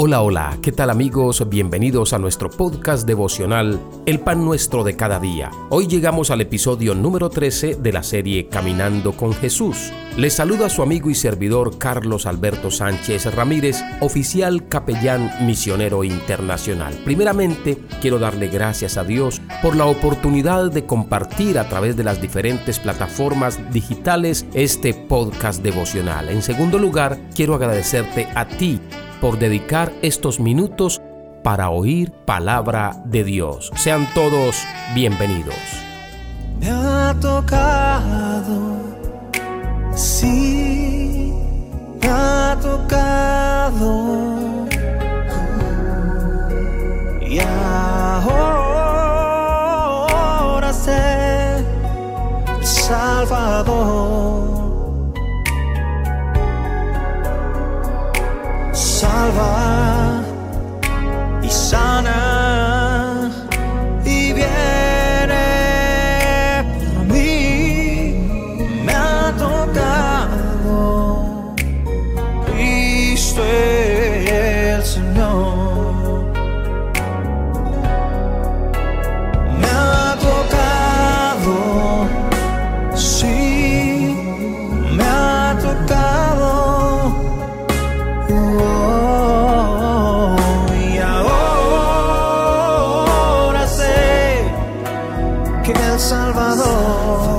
Hola, hola, ¿qué tal amigos? Bienvenidos a nuestro podcast devocional El pan nuestro de cada día. Hoy llegamos al episodio número 13 de la serie Caminando con Jesús. Les saluda su amigo y servidor Carlos Alberto Sánchez Ramírez, oficial capellán misionero internacional. Primeramente, quiero darle gracias a Dios por la oportunidad de compartir a través de las diferentes plataformas digitales este podcast devocional. En segundo lugar, quiero agradecerte a ti por dedicar estos minutos para oír palabra de Dios. Sean todos bienvenidos. Me ha tocado, sí, me ha tocado. Y sana Salvador.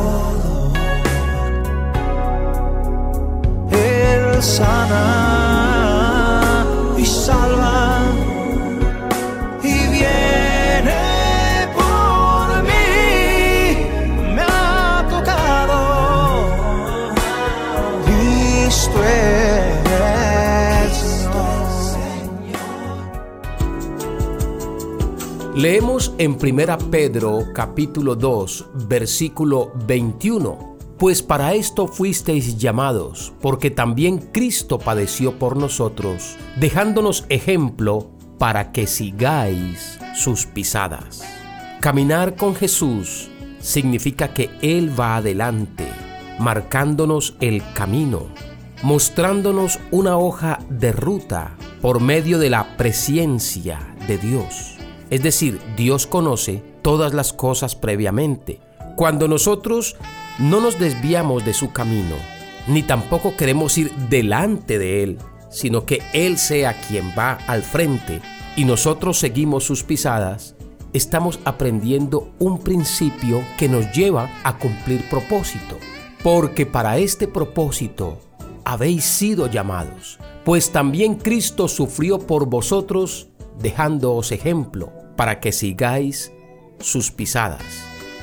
Leemos en 1 Pedro capítulo 2 versículo 21. Pues para esto fuisteis llamados, porque también Cristo padeció por nosotros, dejándonos ejemplo para que sigáis sus pisadas. Caminar con Jesús significa que Él va adelante, marcándonos el camino, mostrándonos una hoja de ruta por medio de la presencia de Dios. Es decir, Dios conoce todas las cosas previamente. Cuando nosotros no nos desviamos de su camino, ni tampoco queremos ir delante de Él, sino que Él sea quien va al frente y nosotros seguimos sus pisadas, estamos aprendiendo un principio que nos lleva a cumplir propósito. Porque para este propósito habéis sido llamados, pues también Cristo sufrió por vosotros dejándoos ejemplo para que sigáis sus pisadas.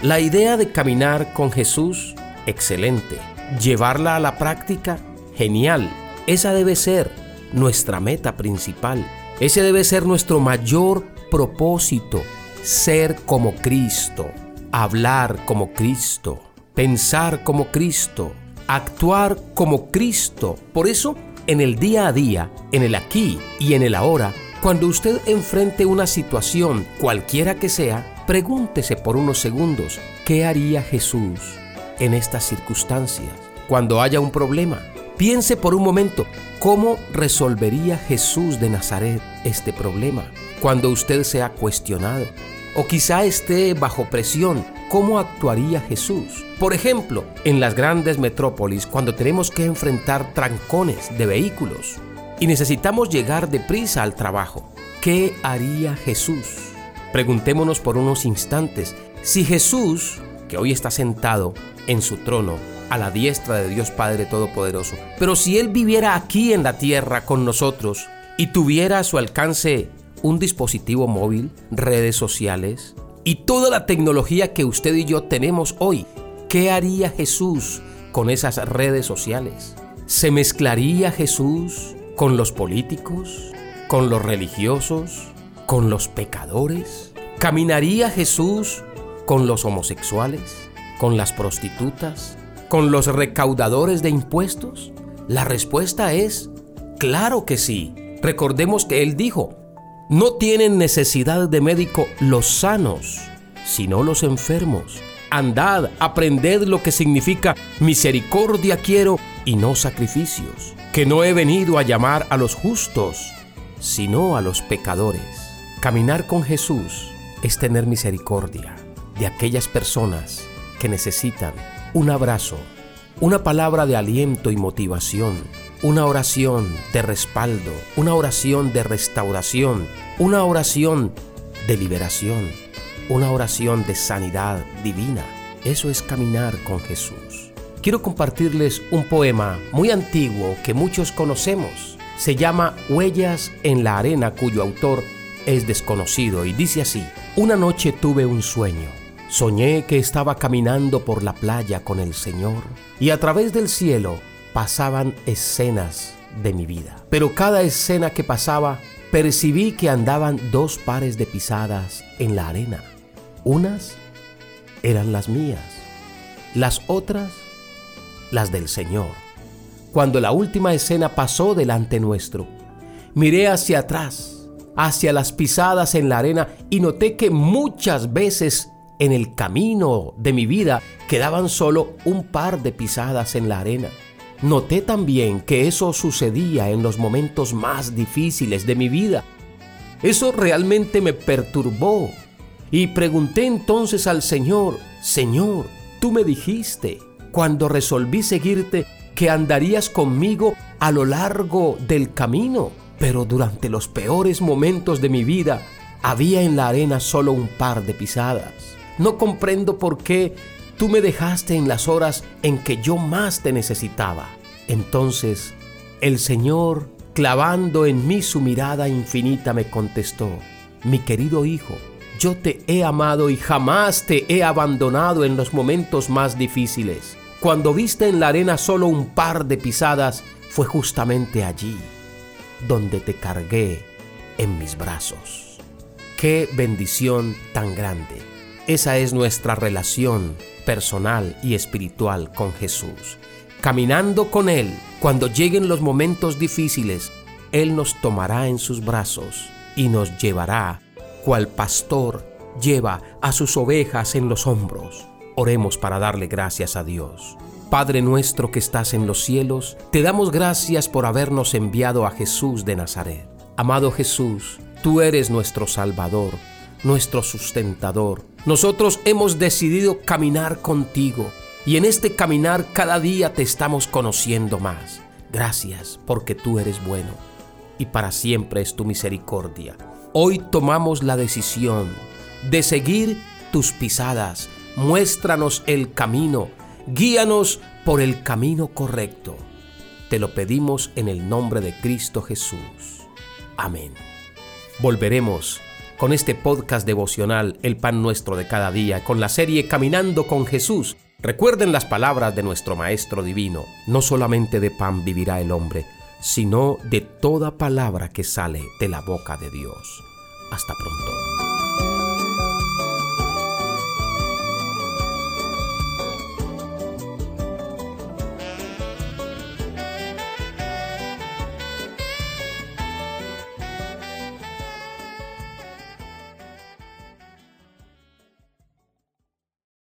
La idea de caminar con Jesús, excelente. Llevarla a la práctica, genial. Esa debe ser nuestra meta principal. Ese debe ser nuestro mayor propósito. Ser como Cristo, hablar como Cristo, pensar como Cristo, actuar como Cristo. Por eso, en el día a día, en el aquí y en el ahora, cuando usted enfrente una situación, cualquiera que sea, pregúntese por unos segundos, ¿qué haría Jesús en estas circunstancias? Cuando haya un problema, piense por un momento, ¿cómo resolvería Jesús de Nazaret este problema? Cuando usted sea cuestionado, o quizá esté bajo presión, ¿cómo actuaría Jesús? Por ejemplo, en las grandes metrópolis, cuando tenemos que enfrentar trancones de vehículos, y necesitamos llegar deprisa al trabajo. ¿Qué haría Jesús? Preguntémonos por unos instantes si Jesús, que hoy está sentado en su trono, a la diestra de Dios Padre Todopoderoso, pero si Él viviera aquí en la tierra con nosotros y tuviera a su alcance un dispositivo móvil, redes sociales y toda la tecnología que usted y yo tenemos hoy, ¿qué haría Jesús con esas redes sociales? ¿Se mezclaría Jesús con los políticos, con los religiosos, con los pecadores? ¿Caminaría Jesús con los homosexuales, con las prostitutas, con los recaudadores de impuestos? La respuesta es, claro que sí. Recordemos que Él dijo, no tienen necesidad de médico los sanos, sino los enfermos. Andad, aprended lo que significa misericordia quiero y no sacrificios que no he venido a llamar a los justos, sino a los pecadores. Caminar con Jesús es tener misericordia de aquellas personas que necesitan un abrazo, una palabra de aliento y motivación, una oración de respaldo, una oración de restauración, una oración de liberación, una oración de sanidad divina. Eso es caminar con Jesús. Quiero compartirles un poema muy antiguo que muchos conocemos. Se llama Huellas en la arena cuyo autor es desconocido y dice así, una noche tuve un sueño. Soñé que estaba caminando por la playa con el Señor y a través del cielo pasaban escenas de mi vida. Pero cada escena que pasaba percibí que andaban dos pares de pisadas en la arena. Unas eran las mías, las otras las del Señor. Cuando la última escena pasó delante nuestro, miré hacia atrás hacia las pisadas en la arena y noté que muchas veces en el camino de mi vida quedaban solo un par de pisadas en la arena. Noté también que eso sucedía en los momentos más difíciles de mi vida. Eso realmente me perturbó y pregunté entonces al Señor, Señor, tú me dijiste, cuando resolví seguirte, que andarías conmigo a lo largo del camino pero durante los peores momentos de mi vida había en la arena solo un par de pisadas. No comprendo por qué tú me dejaste en las horas en que yo más te necesitaba. Entonces el Señor, clavando en mí su mirada infinita, me contestó, mi querido hijo, yo te he amado y jamás te he abandonado en los momentos más difíciles. Cuando viste en la arena solo un par de pisadas, fue justamente allí donde te cargué en mis brazos. Qué bendición tan grande. Esa es nuestra relación personal y espiritual con Jesús. Caminando con Él, cuando lleguen los momentos difíciles, Él nos tomará en sus brazos y nos llevará, cual pastor lleva a sus ovejas en los hombros. Oremos para darle gracias a Dios. Padre nuestro que estás en los cielos, te damos gracias por habernos enviado a Jesús de Nazaret. Amado Jesús, tú eres nuestro Salvador, nuestro sustentador. Nosotros hemos decidido caminar contigo y en este caminar cada día te estamos conociendo más. Gracias porque tú eres bueno y para siempre es tu misericordia. Hoy tomamos la decisión de seguir tus pisadas. Muéstranos el camino Guíanos por el camino correcto. Te lo pedimos en el nombre de Cristo Jesús. Amén. Volveremos con este podcast devocional El Pan Nuestro de cada día, con la serie Caminando con Jesús. Recuerden las palabras de nuestro Maestro Divino. No solamente de pan vivirá el hombre, sino de toda palabra que sale de la boca de Dios. Hasta pronto.